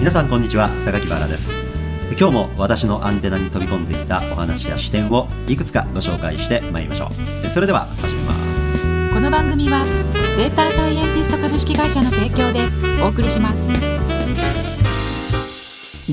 皆さんこんにちは榊原です。今日も私のアンテナに飛び込んできたお話や視点をいくつかご紹介してまいりましょう。それでは始めます。この番組はデータサイエンティスト株式会社の提供でお送りします。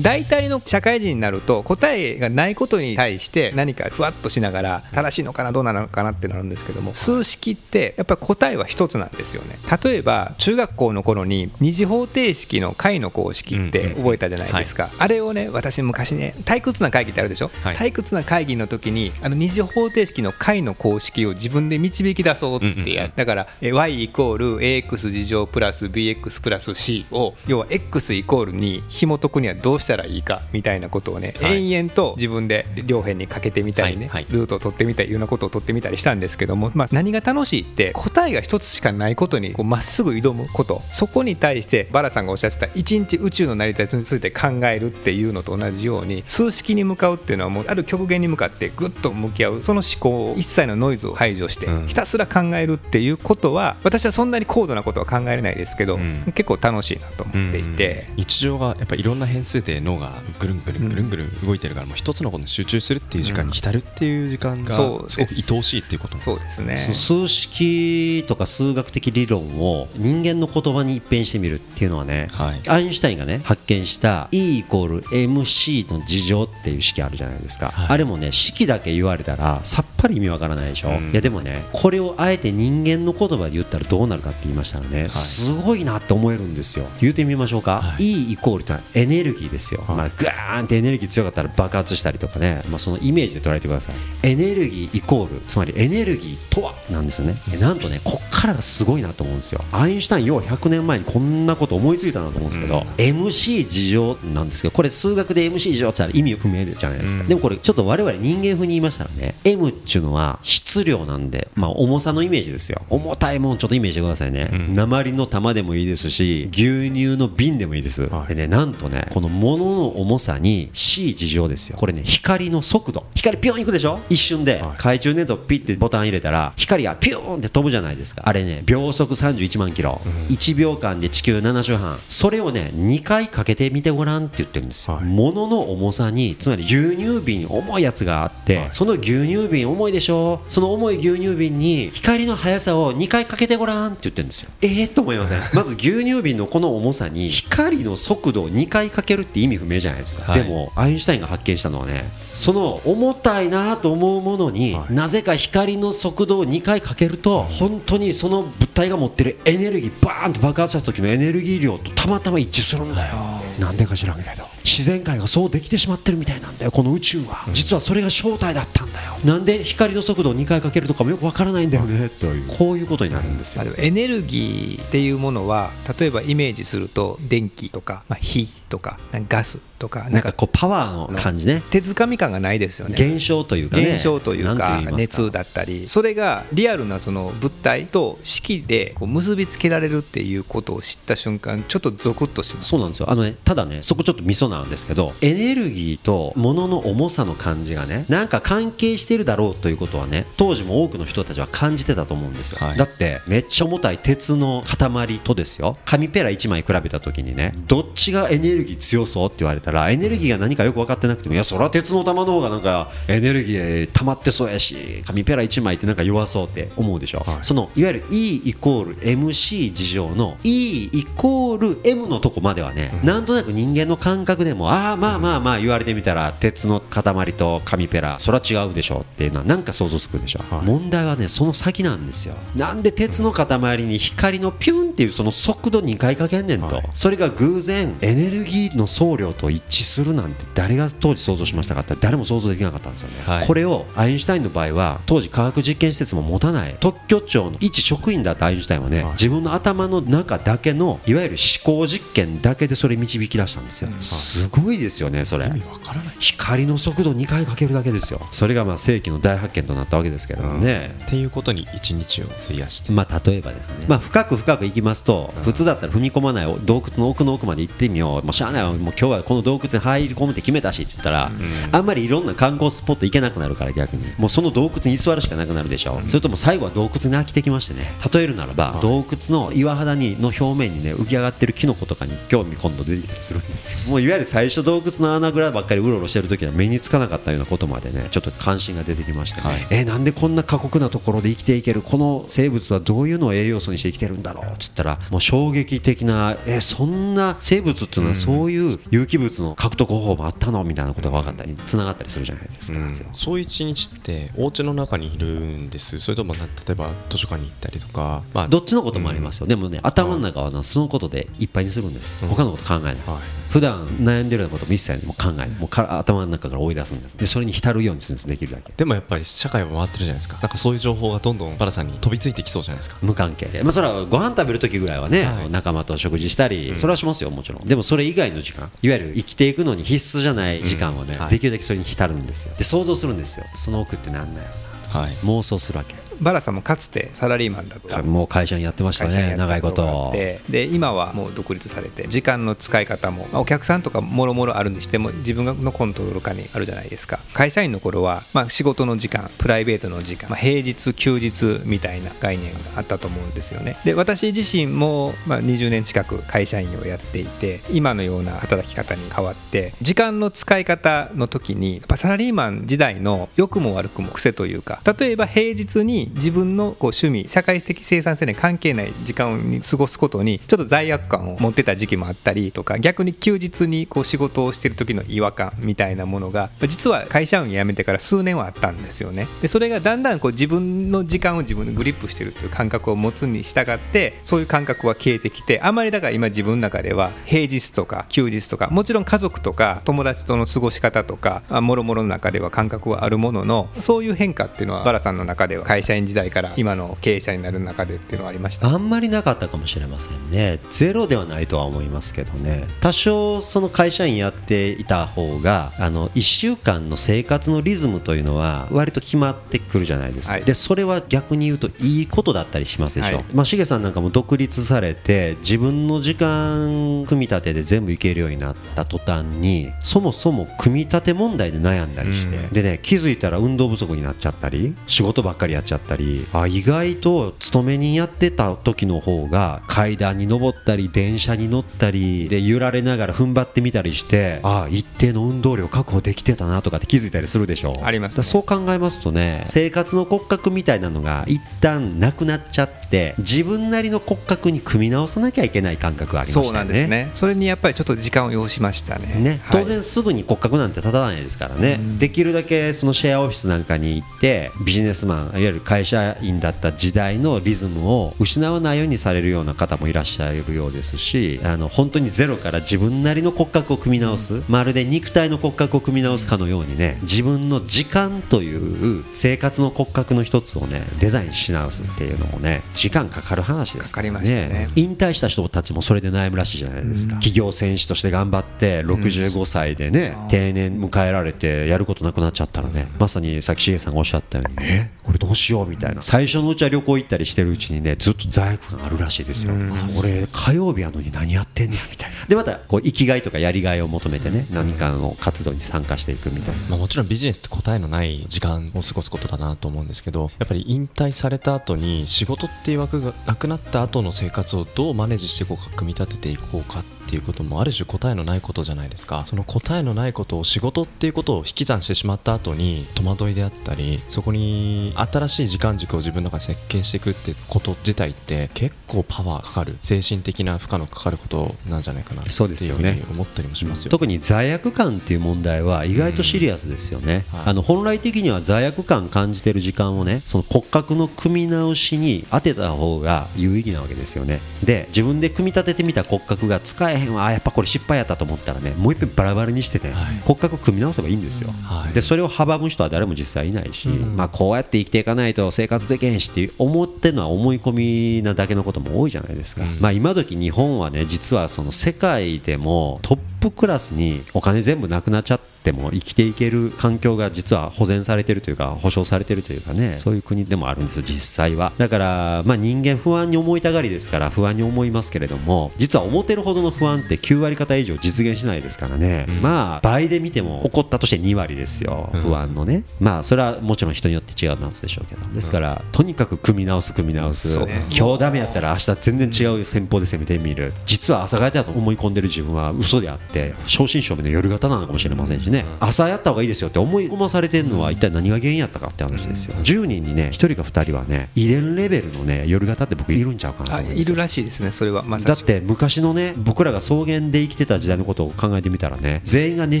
大体の社会人になると答えがないことに対して何かふわっとしながら正しいのかなどうなのかなってなるんですけども数式ってやっぱり答えは一つなんですよね。例えば中学校の頃に二次方程式の解の公式って覚えたじゃないですか、あれをね私昔ね退屈な会議ってあるでしょ、はい、退屈な会議の時にあの二次方程式の解の公式を自分で導き出そうってや、だから y イコール ax 事乗プラス bx プラス c を要は x イコールに紐解くにはどうしたらいいかみたいなことをね、はい、延々と自分で両辺にかけてみたりね、はいはい、ルートを取ってみたりいろんなことを取ってみたりしたんですけども、まあ、何が楽しいって答えが一つしかないことにまっすぐ挑むこと。そこに対してバラさんがおっしゃってた一日宇宙の成り立ちについて考えるっていうのと同じように数式に向かうっていうのはもうある極限に向かってぐっと向き合うその思考を一切のノイズを排除してひたすら考えるっていうことは私はそんなに高度なことは考えれないですけど、うん、結構楽しいなと思っていて、うん、日常がやっぱりいろんな変数で脳がぐるんぐるんぐるんぐるん動いてるからもう一つのことに集中するっていう時間に浸るっていう時間がす。ごく愛おしいっていうことそうですね。数式とか数学的理論を人間の言葉に一変してみるっていうのはね、はい、アインシュタインがね発見した E イコール MC の事情っていう式あるじゃないですか、はい、あれもね式だけ言われたらさっぱり意味わからないでしょ、うん、いやでもねこれをあえて人間の言葉で言ったらどうなるかって言いましたらね、はい、すごいなって思えるんですよ。言うてみましょうか、E イコールってのはエネルギーですよ、まあ、ガーンってエネルギー強かったら爆発したりとかね、まあ、そのイメージで捉えてください。エネルギーイコールつまりエネルギーとはなんですよね？なんとねこっからがすごいなと思うんですよ。アインシュタイン要は100年前にこんなこと思いついたなと思うんですけど、うん、MC 事情なんですけどこれ数学で MC 事情って言ったら意味不明じゃないですか、うん、でもこれちょっと我々人間風に言いましたらね M っていうのは質量なんで、まあ、重さのイメージですよ。重たいもんちょっとイメージしてくださいね、うん、鉛の玉でもいいですし牛乳の瓶でもいいです、はい、でねなんとねこの物の重さに C 事情ですよ。これね光の速度。光ピョンいくでしょ？一瞬で、懐中電灯ピッてボタン入れたら光がピューンって飛ぶじゃないですか。あれね秒速31万キロ、うん、1秒間で地球7周半。それをね2回かけてみてごらんって言ってるんですよ、はい、物の重さにつまり牛乳瓶重いやつがあって、はい、その牛乳瓶重いでしょ？その重い牛乳瓶に光の速さを2回かけてごらんって言ってるんですよ。ええー、と思いません？まず牛乳瓶のこの重さに光の速度を2回かけるって意味不明じゃないですか、はい、でもアインシュタインが発見したのはねその重たいなと思うものに、なぜか光の速度を2回かけると、本当にその物体が持ってるエネルギーバーンと爆発した時のエネルギー量とたまたま一致するん。だよ、なんでか知らんけど自然界がそうできてしまってるみたいなんだよこの宇宙は、実はそれが正体だったんだよ。なんで光の速度を2回かけるとかもよくわからないんだよね。とい。うこういうことになるんですよ。エネルギーっていうものは例えばイメージすると電気とか、まあ、火とかガスとかなんかこうパワーの感じね。手づかみ感がないですよね。現象というかね。現象というか熱だったり。それがリアルなその物体と式でこう結びつけられるっていうことを知った瞬間ちょっとゾクッとします。そうなんですよ。あのねただねそこちょっとミソなんですけどエネルギーと物の重さの感じがねなんか関係してるだろうということはね当時も多くの人たちは感じてたと思うんですよ、はい、だってめっちゃ重たい鉄の塊とですよ。紙ペラ1枚比べた時にねどっちがエネルギー強そうって言われたらエネルギーが何かよく分かってなくてもいやそれは鉄の玉の方がなんかエネルギー溜まってそうやし紙ペラ1枚ってなんか弱そうって思うでしょ、はい、そのいわゆる E イコール MC 事情の E イコール M のとこまではね、うん、なんとなく人間の感覚でもああまあまあまあ言われてみたら鉄の塊と紙ペラそれは違うでしょっていうのはなんか想像つくでしょ、はい、問題はねその先なんですよ。なんで鉄の塊に光のピュンっていうその速度2回かけんねんと、はい、それが偶然エネルギーの総量と一致するなんて誰が当時想像しましたかって誰も想像できなかったんですよね、はい、これをアインシュタインの場合は当時科学実験施設も持たない。特許庁の一職員だったアインシュタインはね、はい、自分の頭の中だけのいわゆる思考実験だけでそれ導き出したんですよ、すごいですよねそれ。意味わからない。光の速度2回かけるだけですよ。それがまあ世紀の大発見となったわけですけどね、うん、っていうことに1日を費やして。まあ例えばですね、まあ、深く深くいきますと、普通だったら踏み込まない洞窟の奥の奥まで行ってみよう。もうしゃあないもう今日はこの洞窟に入り込むって決めたしって言ったら、うん、あんまりいろんな観光スポット行けなくなるから逆に。もうその洞窟に居座るしかなくなるでしょ、う。ん、それとも最後は洞窟に飽きてきましてね。例えるならば、洞窟の岩肌にの表面にね浮き上がってるキノコとかに興味今度出てきたりするんですよ。もういわゆる最初洞窟の穴蔵ばっかりうろうろしてる時は目につかなかったようなことまでねちょっと関心が出てきまして、はい、えなんでこんな過酷なところで生きていけるこの生物はどういうのを栄養素にして生きてるんだろうっつったらもう衝撃的なえそんな生物っていうのはそういう有機物の獲得方法もあったのみたいなことが分かったりつながったりするじゃないですか、うん、そういう一日ってお家の中にいるんです。それとも例えば図書館に行ったりとか、まあ、どっちのこともありますよ、うん、でもね頭の中はそのことでいっぱいにするんです、うん、他のこと考えない、はい普段悩んでるようなことも一切も考えもうから頭の中から追い出すんですでそれに浸るようにするんです。できるだけ。でもやっぱり社会は回ってるじゃないですか。なんかそういう情報がどんどんバラさんに飛びついてきそうじゃないですか。無関係で、まあ、それはご飯食べる時ぐらいはね、はい、仲間と食事したり、それはしますよもちろん。でもそれ以外の時間いわゆる生きていくのに必須じゃない時間をね、うん。はい、できるだけそれに浸るんですよ。で想像するんですよ。その奥ってなんだよ。な、はい、妄想するわけバラさんもかつてサラリーマンだったもう会社にやってましたね長いこと。で今はもう独立されて時間の使い方も、まあ、お客さんとかもろもろあるにしても自分のコントロール下にあるじゃないですか。会社員の頃は、まあ、仕事の時間プライベートの時間、まあ、平日休日みたいな概念があったと思うんですよね。で私自身も、まあ、20年近く会社員をやっていて今のような働き方に変わって時間の使い方の時にやっぱサラリーマン時代の良くも悪くも癖というか例えば平日に自分のこう趣味社会的生産性に関係ない時間に過ごすことにちょっと罪悪感を持ってた時期もあったりとか逆に休日にこう仕事をしてる時の違和感みたいなものが実は会社員辞めてから数年はあったんですよね。でそれがだんだんこう自分の時間を自分でグリップしてるっていう感覚を持つに従ってそういう感覚は消えてきてあまりだから今自分の中では平日とか休日とかもちろん家族とか友達との過ごし方とかもろもろの中では感覚はあるもののそういう変化っていうのはバラさんの中では会社員時代から今の経営者になる中でっていうのはありました。あんまりなかったかもしれませんね。ゼロではないとは思いますけどね。多少その会社員やっていた方があの1週間の生活のリズムというのは割と決まってくるじゃないですか、はい、でそれは逆に言うといいことだったりしますでしょ、はい、まあ、しげさんなんかも独立されて自分の時間組み立てで全部いけるようになった途端にそもそも組み立て問題で悩んだりして、うん、でね気づいたら運動不足になっちゃったり仕事ばっかりやっちゃったりあ意外と勤め人やってた時の方が階段に登ったり電車に乗ったりで揺られながら踏ん張ってみたりしてああ一定の運動量確保できてたなとかって気づいたりするでしょあります、ね、そう考えますとね生活の骨格みたいなのが一旦なくなっちゃって自分なりの骨格に組み直さなきゃいけない感覚がありましたよね。そうなんですね。それにやっぱりちょっと時間を要しましたね。ね、当然すぐに骨格なんて立たないですからね、できるだけそのシェアオフィスなんかに行ってビジネスマンいわゆる会社員だった時代のリズムを失わないようにされるような方もいらっしゃるようですしあの本当にゼロから自分なりの骨格を組み直す、まるで肉体の骨格を組み直すかのようにね自分の時間という生活の骨格の一つをねデザインし直すっていうのもね時間かかる話ですからね。ね。引退した人たちもそれで悩むらしいじゃないですか、企業選手として頑張って65歳でね、定年迎えられてやることなくなっちゃったらねまさにさっきしげさんがおっしゃったようにえ？どうしようみたいな。最初のうちは旅行行ったりしてるうちにねずっと罪悪感あるらしいですよ、俺火曜日やのに何やってんねやみたいな。でまたこう生きがいとかやりがいを求めてね何かの活動に参加していくみたいな、まあ、もちろんビジネスって答えのない時間を過ごすことだなと思うんですけどやっぱり引退された後に仕事っていう枠がなくなった後の生活をどうマネージしていこうか組み立てていこうかってっていうこともある種答えのないことじゃないですか。その答えのないことを仕事っていうことを引き算してしまった後に戸惑いであったりそこに新しい時間軸を自分の中で設計していくってこと自体って結構パワーかかる。精神的な負荷のかかることなんじゃないかなっていうふうに思ったりもしますよ、特に罪悪感っていう問題は意外とシリアスですよね、うん。はい、あの本来的には罪悪感感じてる時間をねその骨格の組み直しに当てた方が有意義なわけですよね。で自分で組み立ててみた骨格が使えへんわやっぱこれ失敗やったと思ったらねもう一遍バラバラにしてね、はい、骨格組み直せばいいんですよ、はい、でそれを阻む人は誰も実際いないし、うん、まあ、こうやって生きていかないと生活できへんしって思ってるのは思い込みなだけのことも多いじゃないですか、うん、まあ、今時日本はね実はその世界でもトップクラスにお金全部なくなっちゃってっても生きていける環境が実は保全されてるというか保障されてるというかね。そういう国でもあるんです実際は。だからまあ人間不安に思いたがりですから不安に思いますけれども実は思ってるほどの不安って9割方以上実現しないですからね、うん、まあ倍で見ても起こったとして2割ですよ。不安のね。まあそれはもちろん人によって違うますでしょうけど。ですからとにかく組み直す組み直す、ね、今日ダメやったら明日全然違う戦法で攻めてみる。実は朝方だと思い込んでる自分は嘘であって正真正銘の夜型なのかもしれませんしね朝やった方がいいですよって思い込まされてるのは一体何が原因やったかって話ですよ。10人にね1人か2人はね遺伝レベルのね夜型って僕いるんちゃうかなといるらしいですねそれはだって昔のね僕らが草原で生きてた時代のことを考えてみたらね全員が寝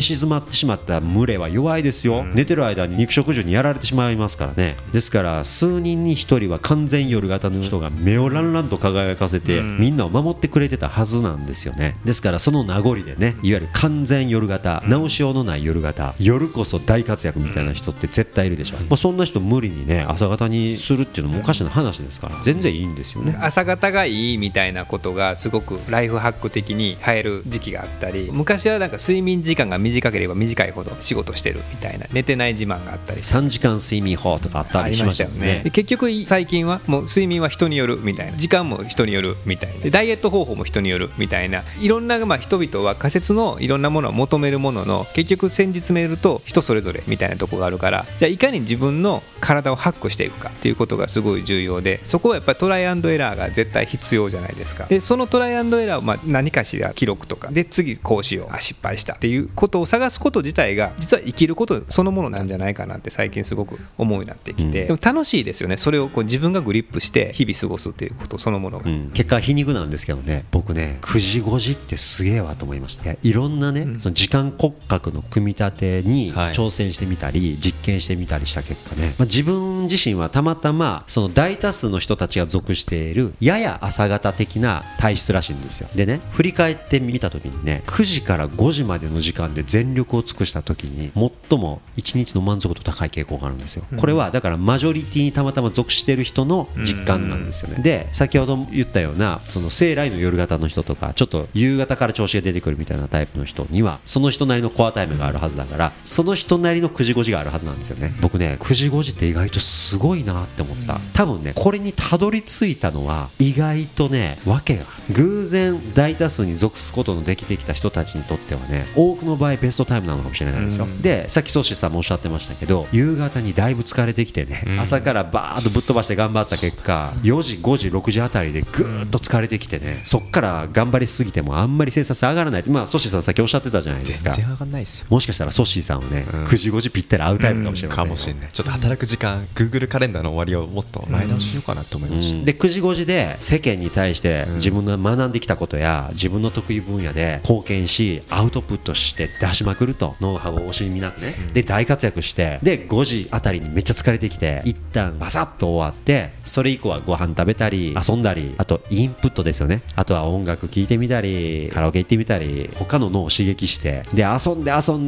静まってしまった群れは弱いですよ、寝てる間に肉食獣にやられてしまいますからね。ですから数人に1人は完全夜型の人が目をランランと輝かせて、みんなを守ってくれてたはずなんですよね。ですからその名残でねいわゆる完全夜型直しようのない夜型。夜こそ大活躍みたいな人って絶対いるでしょ、まあ、そんな人無理にね朝方にするっていうのもおかしな話ですから。全然いいんですよね。朝方がいいみたいなことがすごくライフハック的に流行る時期があったり昔はなんか睡眠時間が短ければ短いほど仕事してるみたいな寝てない自慢があったり。3時間睡眠法とかあったりしましたよね。結局最近はもう睡眠は人によるみたいな時間も人によるみたいなダイエット方法も人によるみたいないろんなまあ人々は仮説のいろんなものを求めるものの結局先日見ると人それぞれみたいなとこがあるからじゃあいかに自分の体をハックしていくかっていうことがすごい重要でそこはやっぱりトライアンドエラーが絶対必要じゃないですか。でそのトライアンドエラーをまあ何かしら記録とかで次こうしようあ失敗したっていうことを探すこと自体が実は生きることそのものなんじゃないかなって最近すごく思うようになってきて、うん、でも楽しいですよねそれをこう自分がグリップして日々過ごすっていうことそのものが、うん、結果皮肉なんですけどね僕ね9時5時ってすげえわと思いましていろんなね、うん、その時間骨格の組み立てに挑戦してみたり、実験してみたりした結果ね、まあ、自分自身はたまたまその大多数の人たちが属しているやや朝型的な体質らしいんですよ。でね振り返ってみた時にね9時から5時までの時間で全力を尽くした時に最も1日の満足度高い傾向があるんですよ、これはだからマジョリティにたまたま属している人の実感なんですよね、で先ほど言ったようなその生来の夜型の人とかちょっと夕方から調子が出てくるみたいなタイプの人にはその人なりのコアタイムがあるはずだからその人なりの9時5時があるはずなんですよね。僕ね9時5時って意外とすごいなって思った。多分ねこれにたどり着いたのは意外とね訳が偶然大多数に属すことのできてきた人たちにとってはね多くの場合ベストタイムなのかもしれないですよ。でさっきソシさんもおっしゃってましたけど夕方にだいぶ疲れてきてね朝からバーッとぶっ飛ばして頑張った結果4時5時6時あたりでぐーっと疲れてきてねそっから頑張りすぎてもあんまり生産性上がらない。まあソシさんさっきおっしゃってたじゃないですか。全然上がんないですよもしかしたらソシーさんはね、9時5時ぴったり合うタイプかもしれません、かもしれない。ちょっと働く時間 Google カレンダーの終わりをもっと前倒ししようかなと思いました、で9時5時で世間に対して自分の学んできたことや自分の得意分野で貢献しアウトプットして出しまくるとノウハウを惜しみなくね、で大活躍してで5時あたりにめっちゃ疲れてきて一旦バサッと終わってそれ以降はご飯食べたり遊んだりあとインプットですよね。あとは音楽聴いてみたりカラオケ行ってみたり他の脳を刺激してで遊んで遊んで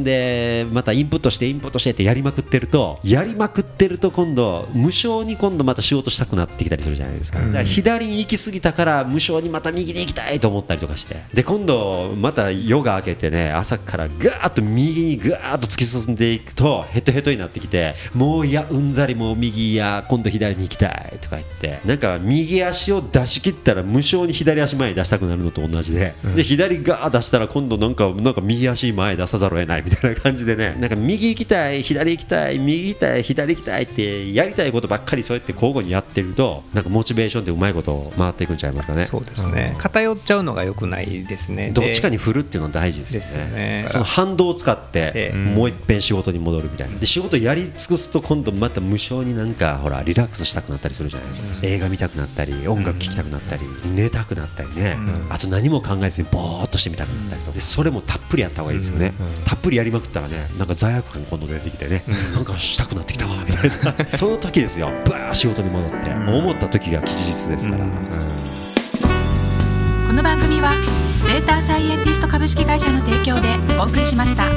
またインプットしてインプットしてってやりまくってるとやりまくってると今度無償に今度また仕事したくなってきたりするじゃないですか,、左に行き過ぎたから無償にまた右に行きたいと思ったりとかしてで今度また夜が明けてね朝からガーッと右にガーッと突き進んでいくとヘトヘトになってきてもういやうんざりもう右や今度左に行きたいとか言ってなんか右足を出し切ったら無償に左足前に出したくなるのと同じで,、で左ガー出したら今度なんかなんか右足前出さざるを得ないみたいな感じでねなんか右行きたい左行きたい右行きたい左行きたいってやりたいことばっかりそうやって交互にやってるとなんかモチベーションってうまいこと回っていくんちゃいますかね。そうですね、偏っちゃうのがよくないですね。どっちかに振るっていうのは大事ですよね、ね、その反動を使ってもう一遍仕事に戻るみたいな。で仕事やり尽くすと今度また無償になんかほらリラックスしたくなったりするじゃないですか、映画見たくなったり音楽聴きたくなったり、寝たくなったりね、あと何も考えずにぼーっとしてみたくなったりとでそれもたっぷりやった方がいいですよね、たっぷりやりまくったらねなんか罪悪感今度出てきてね、なんかしたくなってきたわみたいな。その時ですよ。バー仕事に戻って。思った時が吉日ですから、この番組はデータサイエンティスト株式会社の提供でお送りしました。